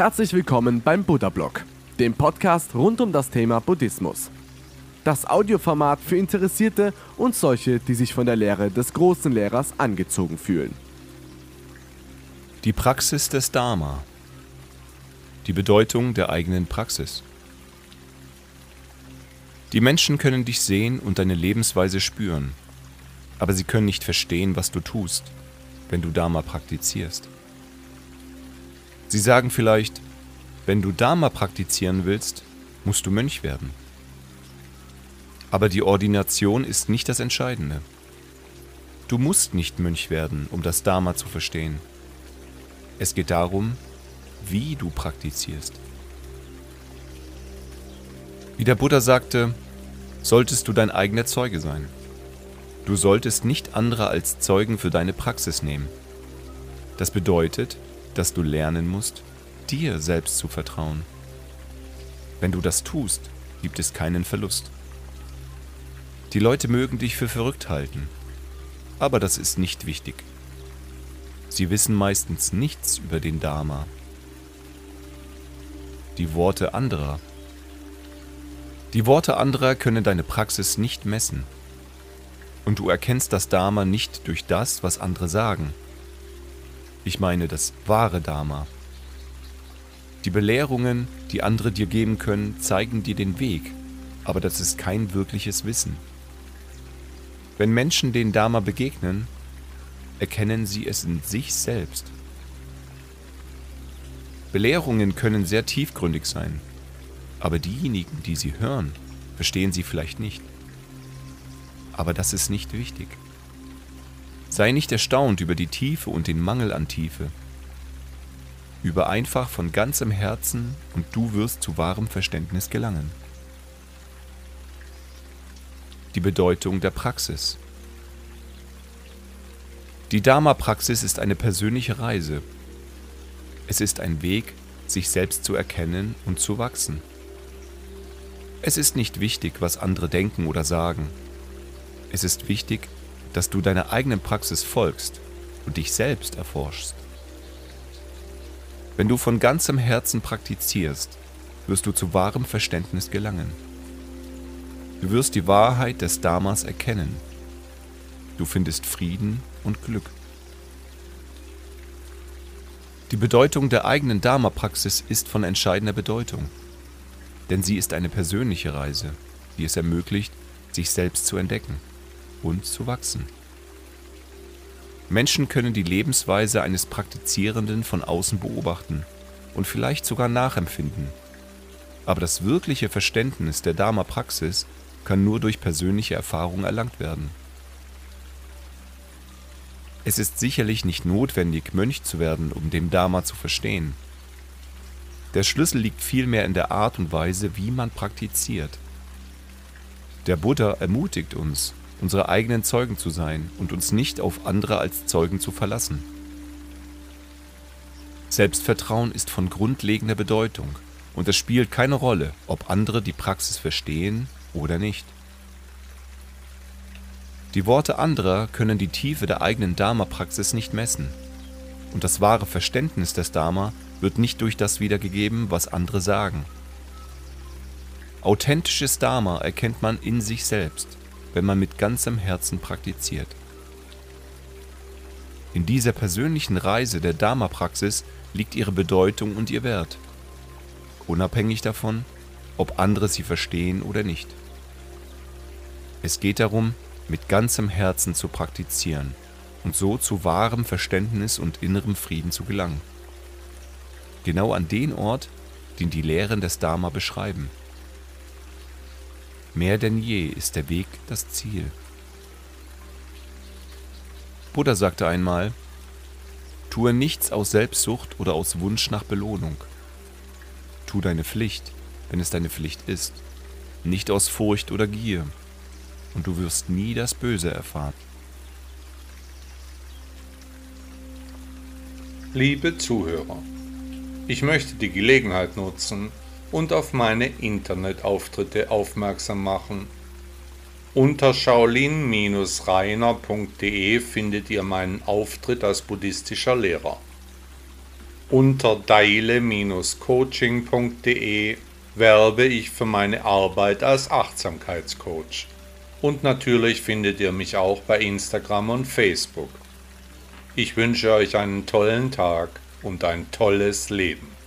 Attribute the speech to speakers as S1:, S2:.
S1: Herzlich willkommen beim Buddha Blog, dem Podcast rund um das Thema Buddhismus. Das Audioformat für Interessierte und solche, die sich von der Lehre des großen Lehrers angezogen fühlen.
S2: Die Praxis des Dharma. Die Bedeutung der eigenen Praxis. Die Menschen können dich sehen und deine Lebensweise spüren, aber sie können nicht verstehen, was du tust, wenn du Dharma praktizierst. Sie sagen vielleicht, wenn du Dharma praktizieren willst, musst du Mönch werden. Aber die Ordination ist nicht das Entscheidende. Du musst nicht Mönch werden, um das Dharma zu verstehen. Es geht darum, wie du praktizierst. Wie der Buddha sagte, solltest du dein eigener Zeuge sein. Du solltest nicht andere als Zeugen für deine Praxis nehmen. Das bedeutet, dass du lernen musst, dir selbst zu vertrauen. Wenn du das tust, gibt es keinen Verlust. Die Leute mögen dich für verrückt halten, aber das ist nicht wichtig. Sie wissen meistens nichts über den Dharma. Die Worte anderer. Die Worte anderer können deine Praxis nicht messen. Und du erkennst das Dharma nicht durch das, was andere sagen. Ich meine das wahre Dharma. Die Belehrungen, die andere dir geben können, zeigen dir den Weg, aber das ist kein wirkliches Wissen. Wenn Menschen den Dharma begegnen, erkennen sie es in sich selbst. Belehrungen können sehr tiefgründig sein, aber diejenigen, die sie hören, verstehen sie vielleicht nicht. Aber das ist nicht wichtig. Sei nicht erstaunt über die Tiefe und den Mangel an Tiefe. Übe einfach von ganzem Herzen und du wirst zu wahrem Verständnis gelangen. Die Bedeutung der Praxis. Die Dharma-Praxis ist eine persönliche Reise. Es ist ein Weg, sich selbst zu erkennen und zu wachsen. Es ist nicht wichtig, was andere denken oder sagen. Es ist wichtig, dass du deiner eigenen Praxis folgst und dich selbst erforschst. Wenn du von ganzem Herzen praktizierst, wirst du zu wahrem Verständnis gelangen. Du wirst die Wahrheit des Dharmas erkennen. Du findest Frieden und Glück. Die Bedeutung der eigenen Dharma-Praxis ist von entscheidender Bedeutung, denn sie ist eine persönliche Reise, die es ermöglicht, sich selbst zu entdecken und zu wachsen. Menschen können die Lebensweise eines Praktizierenden von außen beobachten und vielleicht sogar nachempfinden. Aber das wirkliche Verständnis der Dharma-Praxis kann nur durch persönliche Erfahrung erlangt werden. Es ist sicherlich nicht notwendig, Mönch zu werden, um den Dharma zu verstehen. Der Schlüssel liegt vielmehr in der Art und Weise, wie man praktiziert. Der Buddha ermutigt uns, unsere eigenen Zeugen zu sein und uns nicht auf andere als Zeugen zu verlassen. Selbstvertrauen ist von grundlegender Bedeutung und es spielt keine Rolle, ob andere die Praxis verstehen oder nicht. Die Worte anderer können die Tiefe der eigenen Dharma-Praxis nicht messen. Und das wahre Verständnis des Dharma wird nicht durch das wiedergegeben, was andere sagen. Authentisches Dharma erkennt man in sich selbst wenn man mit ganzem Herzen praktiziert. In dieser persönlichen Reise der Dharma-Praxis liegt ihre Bedeutung und ihr Wert, unabhängig davon, ob andere sie verstehen oder nicht. Es geht darum, mit ganzem Herzen zu praktizieren und so zu wahrem Verständnis und innerem Frieden zu gelangen. Genau an den Ort, den die Lehren des Dharma beschreiben. Mehr denn je ist der Weg das Ziel. Buddha sagte einmal, tue nichts aus Selbstsucht oder aus Wunsch nach Belohnung. Tu deine Pflicht, wenn es deine Pflicht ist, nicht aus Furcht oder Gier, und du wirst nie das Böse erfahren.
S3: Liebe Zuhörer, ich möchte die Gelegenheit nutzen, und auf meine Internetauftritte aufmerksam machen. Unter shaolin-reiner.de findet ihr meinen Auftritt als buddhistischer Lehrer. Unter deile-coaching.de werbe ich für meine Arbeit als Achtsamkeitscoach. Und natürlich findet ihr mich auch bei Instagram und Facebook. Ich wünsche euch einen tollen Tag und ein tolles Leben.